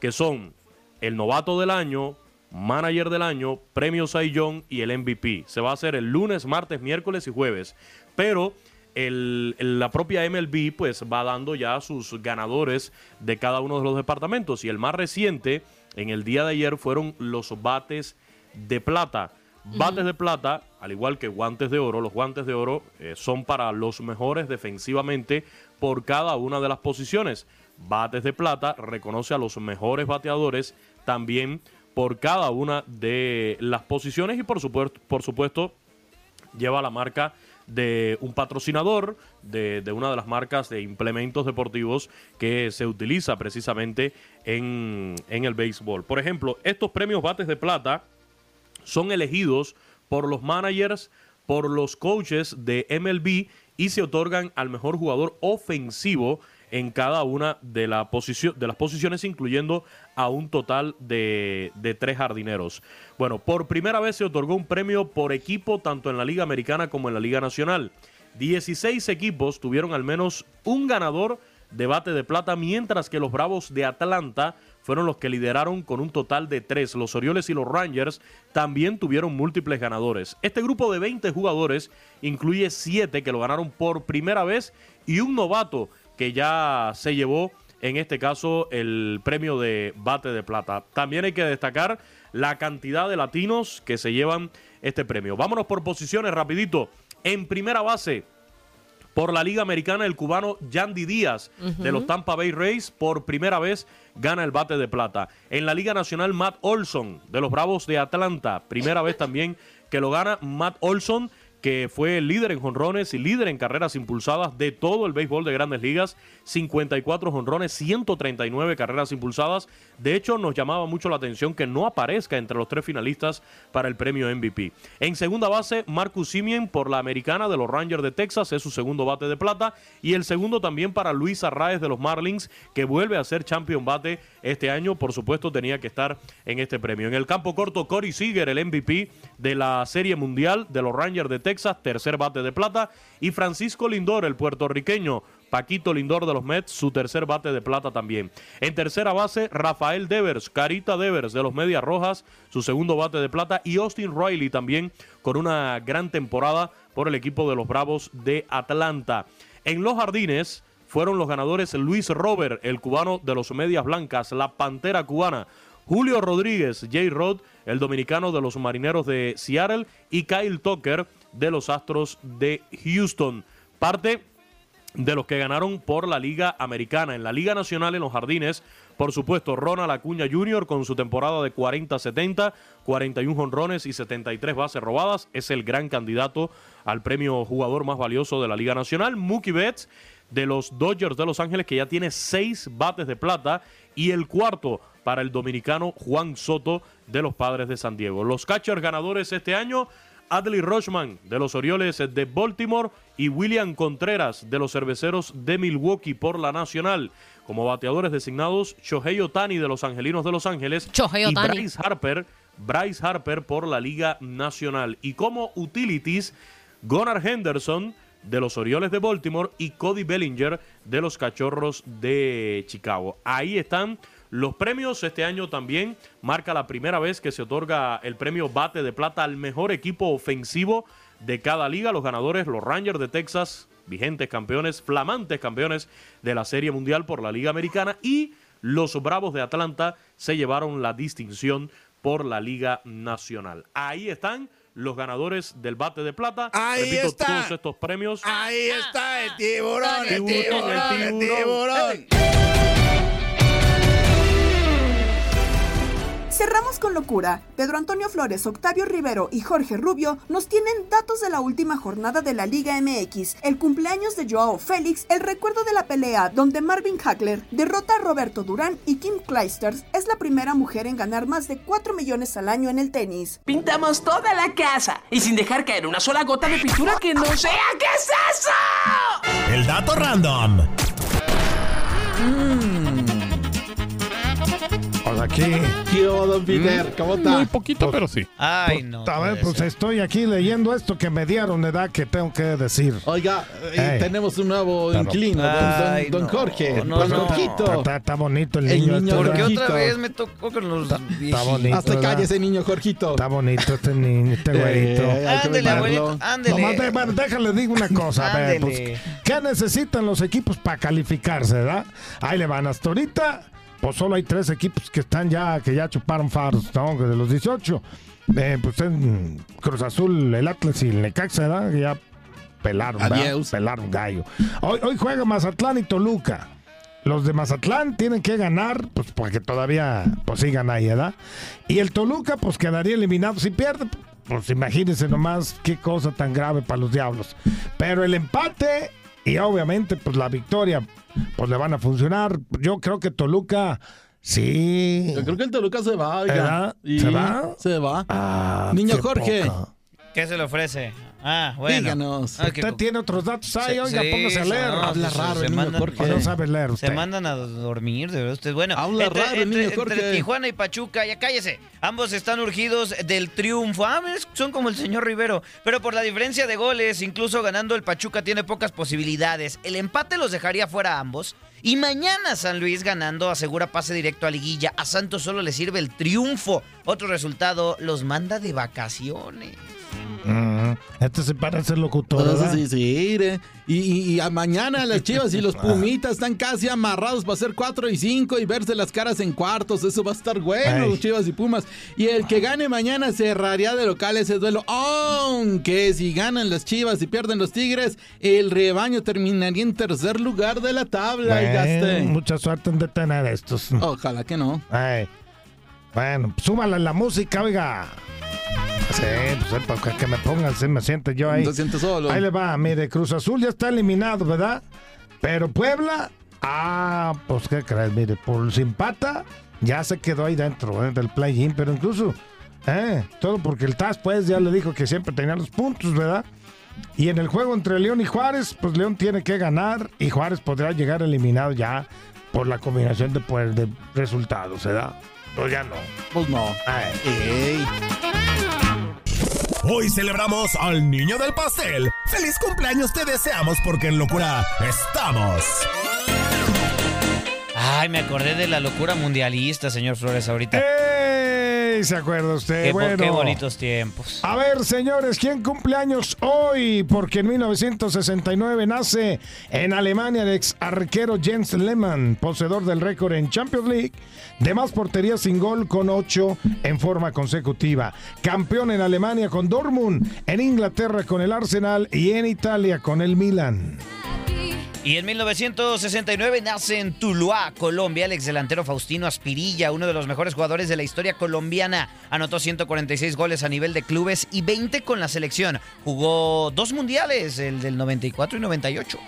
Speaker 18: que son el novato del año, manager del año, premio Cy Young y el MVP. Se va a hacer el lunes, martes, miércoles y jueves. Pero el- la propia MLB pues va dando ya sus ganadores de cada uno de los departamentos. Y el más reciente, en el día de ayer, fueron los bates de plata. Bates de plata, al igual que guantes de oro, los guantes de oro eh, son para los mejores defensivamente por cada una de las posiciones. Bates de plata reconoce a los mejores bateadores también por cada una de las posiciones y por supuesto, por supuesto lleva la marca de un patrocinador de, de una de las marcas de implementos deportivos que se utiliza precisamente en, en el béisbol. Por ejemplo, estos premios bates de plata son elegidos por los managers, por los coaches de MLB y se otorgan al mejor jugador ofensivo en cada una de, la de las posiciones, incluyendo a un total de, de tres jardineros. Bueno, por primera vez se otorgó un premio por equipo tanto en la Liga Americana como en la Liga Nacional. 16 equipos tuvieron al menos un ganador de bate de plata, mientras que los Bravos de Atlanta fueron los que lideraron con un total de tres. Los Orioles y los Rangers también tuvieron múltiples ganadores. Este grupo de 20 jugadores incluye 7 que lo ganaron por primera vez y un novato que ya se llevó, en este caso, el premio de bate de plata. También hay que destacar la cantidad de latinos que se llevan este premio. Vámonos por posiciones rapidito. En primera base, por la Liga Americana, el cubano Yandy Díaz de los Tampa Bay Rays por primera vez gana el bate de plata. En la Liga Nacional, Matt Olson de los Bravos de Atlanta, primera vez también que lo gana Matt Olson que fue líder en jonrones y líder en carreras impulsadas de todo el béisbol de grandes ligas. 54 jonrones, 139 carreras impulsadas. De hecho, nos llamaba mucho la atención que no aparezca entre los tres finalistas para el premio MVP. En segunda base, Marcus Simien por la americana de los Rangers de Texas, es su segundo bate de plata. Y el segundo también para Luis Arraez de los Marlins, que vuelve a ser champion bate este año. Por supuesto, tenía que estar en este premio. En el campo corto, Corey Seager, el MVP de la Serie Mundial de los Rangers de Texas, tercer bate de plata. Y Francisco Lindor, el puertorriqueño, Paquito Lindor de los Mets, su tercer bate de plata también. En tercera base, Rafael Devers, Carita Devers de los Medias Rojas, su segundo bate de plata. Y Austin Riley también con una gran temporada por el equipo de los Bravos de Atlanta. En los jardines fueron los ganadores Luis Robert, el cubano de los Medias Blancas, la Pantera cubana. Julio Rodríguez, J. Rod, el dominicano de los Marineros de Seattle, y Kyle Tucker de los Astros de Houston. Parte de los que ganaron por la Liga Americana. En la Liga Nacional, en los jardines, por supuesto, Ronald Acuña Jr. con su temporada de 40-70, 41 jonrones y 73 bases robadas, es el gran candidato al premio jugador más valioso de la Liga Nacional. Mookie Betts de los Dodgers de Los Ángeles, que ya tiene seis bates de plata, y el cuarto para el dominicano Juan Soto de los Padres de San Diego. Los catchers ganadores este año, Adley Rochman de los Orioles de Baltimore y William Contreras de los Cerveceros de Milwaukee por la Nacional. Como bateadores designados, Shohei Otani de los Angelinos de Los Ángeles y. Bryce Harper, Bryce Harper por la Liga Nacional. Y como utilities, Gunnar Henderson de los Orioles de Baltimore y Cody Bellinger de los Cachorros de Chicago. Ahí están los premios. Este año también marca la primera vez que se otorga el premio Bate de Plata al mejor equipo ofensivo de cada liga. Los ganadores, los Rangers de Texas, vigentes campeones, flamantes campeones de la Serie Mundial por la Liga Americana y los Bravos de Atlanta se llevaron la distinción por la Liga Nacional. Ahí están los ganadores del bate de plata.
Speaker 22: Ahí
Speaker 18: Repito,
Speaker 22: está.
Speaker 18: todos estos premios.
Speaker 22: Ahí está el tiburón, el
Speaker 18: Tiburón, el
Speaker 22: tiburón, el
Speaker 18: tiburón.
Speaker 22: tiburón.
Speaker 4: Cerramos con locura. Pedro Antonio Flores, Octavio Rivero y Jorge Rubio nos tienen datos de la última jornada de la Liga MX, el cumpleaños de Joao Félix, el recuerdo de la pelea donde Marvin Hagler derrota a Roberto Durán y Kim Clijsters es la primera mujer en ganar más de 4 millones al año en el tenis.
Speaker 21: Pintamos toda la casa y sin dejar caer una sola gota de pintura que no sea. ¿Qué es eso?
Speaker 2: El dato random.
Speaker 23: Pues aquí.
Speaker 24: ¿Qué hubo, don Peter? ¿Cómo está?
Speaker 6: Muy poquito, pero sí.
Speaker 10: Ay, no.
Speaker 23: A ver, pues
Speaker 10: ser.
Speaker 23: estoy aquí leyendo esto que me dieron de edad que tengo que decir.
Speaker 24: Oiga, eh, tenemos un nuevo
Speaker 23: Pero-
Speaker 24: inquilino, don, don-
Speaker 10: Ay,
Speaker 24: don
Speaker 10: no,
Speaker 24: Jorge.
Speaker 10: no,
Speaker 24: don
Speaker 10: no.
Speaker 24: Jorgito.
Speaker 23: Está, está bonito el
Speaker 24: El
Speaker 23: niño.
Speaker 24: niño
Speaker 23: este,
Speaker 10: ¿Por qué
Speaker 23: ¿verdad?
Speaker 10: otra vez me tocó con los
Speaker 23: Está
Speaker 10: viejitos?
Speaker 23: bonito.
Speaker 24: Hasta
Speaker 23: ¿verdad?
Speaker 24: cállese, niño Jorgito.
Speaker 23: Está bonito este niño, este güerito.
Speaker 24: Eh, que
Speaker 10: Ándele, abuelito, ándele.
Speaker 23: Nomás de- bueno, déjale, digo una cosa. A ver, pues. ¿qué necesitan los equipos para calificarse, verdad? Ahí le van. Hasta ahorita, pues solo hay tres equipos que están ya, que ya chuparon faros, ¿no? De los 18. Eh, pues en Cruz Azul, el Atlas y el Necaxa, ¿verdad? Que ya pelaron. Pelaron gallo. Hoy, hoy juega Mazatlán y Toluca. Los de Mazatlán tienen que ganar, pues porque todavía pues sigan ahí, ¿verdad? Y el Toluca, pues quedaría eliminado. Si pierde, pues imagínense nomás qué cosa tan grave para los diablos. Pero el empate y obviamente pues la victoria, pues le van a funcionar. Yo creo que Toluca, sí.
Speaker 24: Yo creo que el Toluca se va, oiga.
Speaker 23: ¿Verdad?
Speaker 24: Y
Speaker 23: ¿Se va?
Speaker 24: Se va.
Speaker 23: Ah,
Speaker 24: Niño
Speaker 23: qué
Speaker 24: Jorge.
Speaker 23: poca.
Speaker 10: ¿Qué se le ofrece? Ah, bueno.
Speaker 24: Díganos.
Speaker 10: Ah, que-
Speaker 23: Usted tiene otros datos ahí, oiga,
Speaker 10: sí,
Speaker 23: póngase a
Speaker 10: sí,
Speaker 23: leer.
Speaker 10: no,
Speaker 24: Habla raro
Speaker 10: se
Speaker 24: el niño
Speaker 10: mandan-
Speaker 24: Jorge.
Speaker 23: No sabe leer usted.
Speaker 10: Se mandan a dormir, de verdad ustedes. Bueno,
Speaker 24: Habla
Speaker 10: entre,
Speaker 24: raro,
Speaker 10: entre-
Speaker 24: niño
Speaker 10: entre
Speaker 24: Jorge.
Speaker 10: Tijuana y Pachuca, ya cállese. Ambos están urgidos del triunfo. Ah, son como el señor Rivero. Pero por la diferencia de goles, incluso ganando el Pachuca tiene pocas posibilidades. El empate los dejaría fuera a ambos. Y mañana San Luis ganando asegura pase directo a liguilla. A Santos solo le sirve el triunfo. Otro resultado los manda de vacaciones.
Speaker 23: Mm, este se parece locutor,
Speaker 24: Entonces, sí, sí. Y, y- y a mañana las chivas y los pumitas están casi amarrados para hacer 4 y 5 y verse las caras en cuartos. Eso va a estar bueno,
Speaker 23: Ay.
Speaker 24: chivas y pumas. Y el que gane mañana cerraría de local ese duelo. Aunque si ganan las chivas y pierden los tigres, el rebaño terminaría en tercer lugar de la tabla.
Speaker 23: Bueno, mucha suerte en detener estos.
Speaker 24: Ojalá que no.
Speaker 23: Ay. Bueno, súmala la música, oiga. Sí, pues eh, para que me pongan, se me siente yo ahí.
Speaker 24: Se siente solo.
Speaker 23: Ahí le va, mire, Cruz Azul ya está eliminado, ¿verdad? Pero Puebla, ah, pues qué crees, mire, por sin pata, ya se quedó ahí dentro eh, del play-in, pero incluso, eh, todo porque el TAS, pues, ya le dijo que siempre tenía los puntos, ¿verdad? Y en el juego entre León y Juárez, pues León tiene que ganar y Juárez podrá llegar eliminado ya por la combinación de, pues, de resultados, ¿verdad? Pues ya no.
Speaker 24: Pues no.
Speaker 23: Ay.
Speaker 2: Hoy celebramos al niño del pastel. ¡Feliz cumpleaños te deseamos porque en locura estamos!
Speaker 10: Ay, me acordé de la locura mundialista, señor Flores, ahorita.
Speaker 23: ¿Se acuerda usted?
Speaker 10: Qué,
Speaker 23: bueno.
Speaker 10: qué bonitos tiempos.
Speaker 23: A ver, señores, ¿quién cumple años hoy? Porque en 1969 nace en Alemania el ex arquero Jens Lehmann, poseedor del récord en Champions League de más porterías sin gol con ocho en forma consecutiva. Campeón en Alemania con Dortmund, en Inglaterra con el Arsenal y en Italia con el Milan.
Speaker 10: Y en 1969 nace en Tuluá, Colombia, el ex delantero Faustino Aspirilla, uno de los mejores jugadores de la historia colombiana. Anotó 146 goles a nivel de clubes y 20 con la selección. Jugó dos mundiales, el del 94 y 98.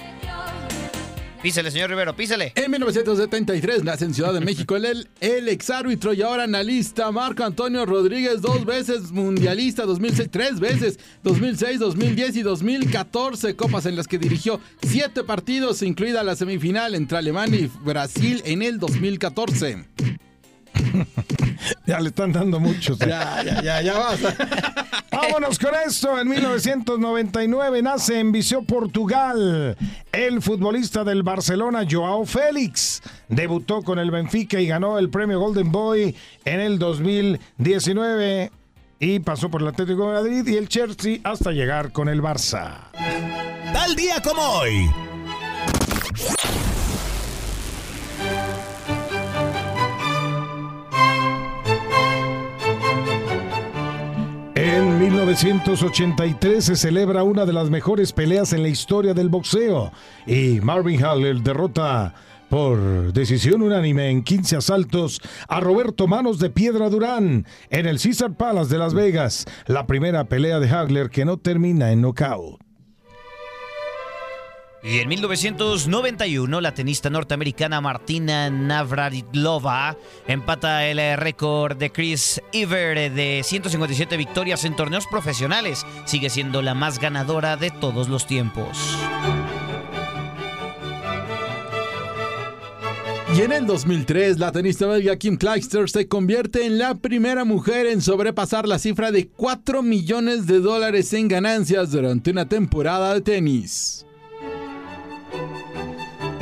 Speaker 10: Písele, señor Rivero, písele.
Speaker 24: En 1973 nace en Ciudad de México el, el ex árbitro y ahora analista Marco Antonio Rodríguez, dos veces mundialista, 2006, tres veces, 2006, 2010 y 2014, copas en las que dirigió siete partidos, incluida la semifinal entre Alemania y Brasil en el 2014.
Speaker 23: Ya le están dando muchos. ¿eh?
Speaker 24: Ya, ya, ya, ya basta.
Speaker 23: Vámonos con esto. En 1999 nace en Viseu, Portugal, el futbolista del Barcelona, Joao Félix. Debutó con el Benfica y ganó el premio Golden Boy en el 2019 y pasó por el Atlético de Madrid y el Chelsea hasta llegar con el Barça.
Speaker 2: Tal día como hoy.
Speaker 23: 1983 se celebra una de las mejores peleas en la historia del boxeo y Marvin Hagler derrota por decisión unánime en 15 asaltos a Roberto Manos de Piedra Durán en el Caesar Palace de Las Vegas, la primera pelea de Hagler que no termina en knockout.
Speaker 10: Y en 1991, la tenista norteamericana Martina Navratilova empata el eh, récord de Chris Iver de 157 victorias en torneos profesionales. Sigue siendo la más ganadora de todos los tiempos.
Speaker 24: Y en el 2003, la tenista belga Kim Clijsters se convierte en la primera mujer en sobrepasar la cifra de 4 millones de dólares en ganancias durante una temporada de tenis.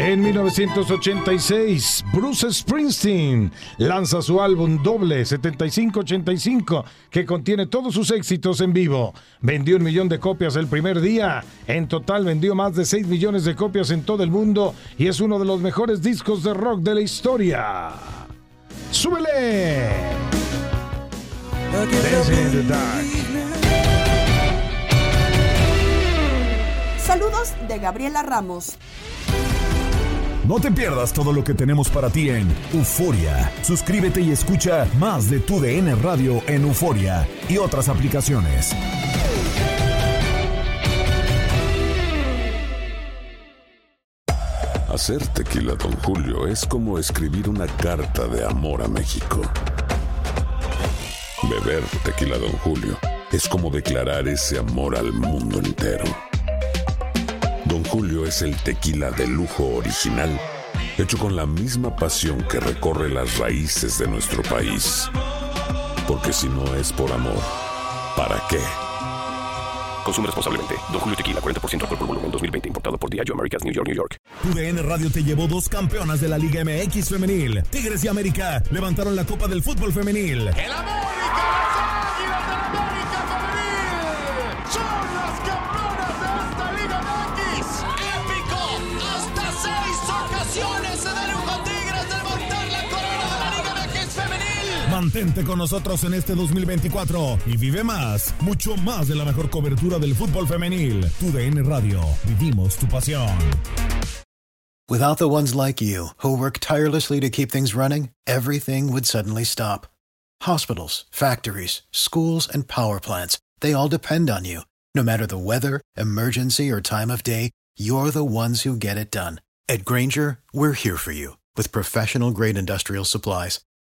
Speaker 23: En 1986, Bruce Springsteen lanza su álbum doble 7585 que contiene todos sus éxitos en vivo. Vendió un millón de copias el primer día. En total vendió más de 6 millones de copias en todo el mundo y es uno de los mejores discos de rock de la historia. ¡Súbele!
Speaker 4: Saludos de Gabriela Ramos.
Speaker 2: No te pierdas todo lo que tenemos para ti en Euforia. Suscríbete y escucha más de tu DN Radio en Euforia y otras aplicaciones.
Speaker 25: Hacer tequila, Don Julio, es como escribir una carta de amor a México. Beber tequila, Don Julio, es como declarar ese amor al mundo entero. Don Julio es el tequila de lujo original, hecho con la misma pasión que recorre las raíces de nuestro país. Porque si no es por amor, ¿para qué?
Speaker 26: Consume responsablemente. Don Julio Tequila, 40% alcohol por volumen, 2020. Importado por Diageo Americas, New York, New York.
Speaker 2: Tu DN Radio te llevó dos campeonas de la Liga MX femenil. Tigres y América levantaron la Copa del Fútbol femenil.
Speaker 3: ¡El América,
Speaker 2: Mantente con nosotros en este 2024 y vive más, mucho más de la mejor cobertura del fútbol femenil. Radio, vivimos tu pasión.
Speaker 27: Without the ones like you, who work tirelessly to keep things running, everything would suddenly stop. Hospitals, factories, schools, and power plants, they all depend on you. No matter the weather, emergency, or time of day, you're the ones who get it done. At Granger, we're here for you with professional grade industrial supplies.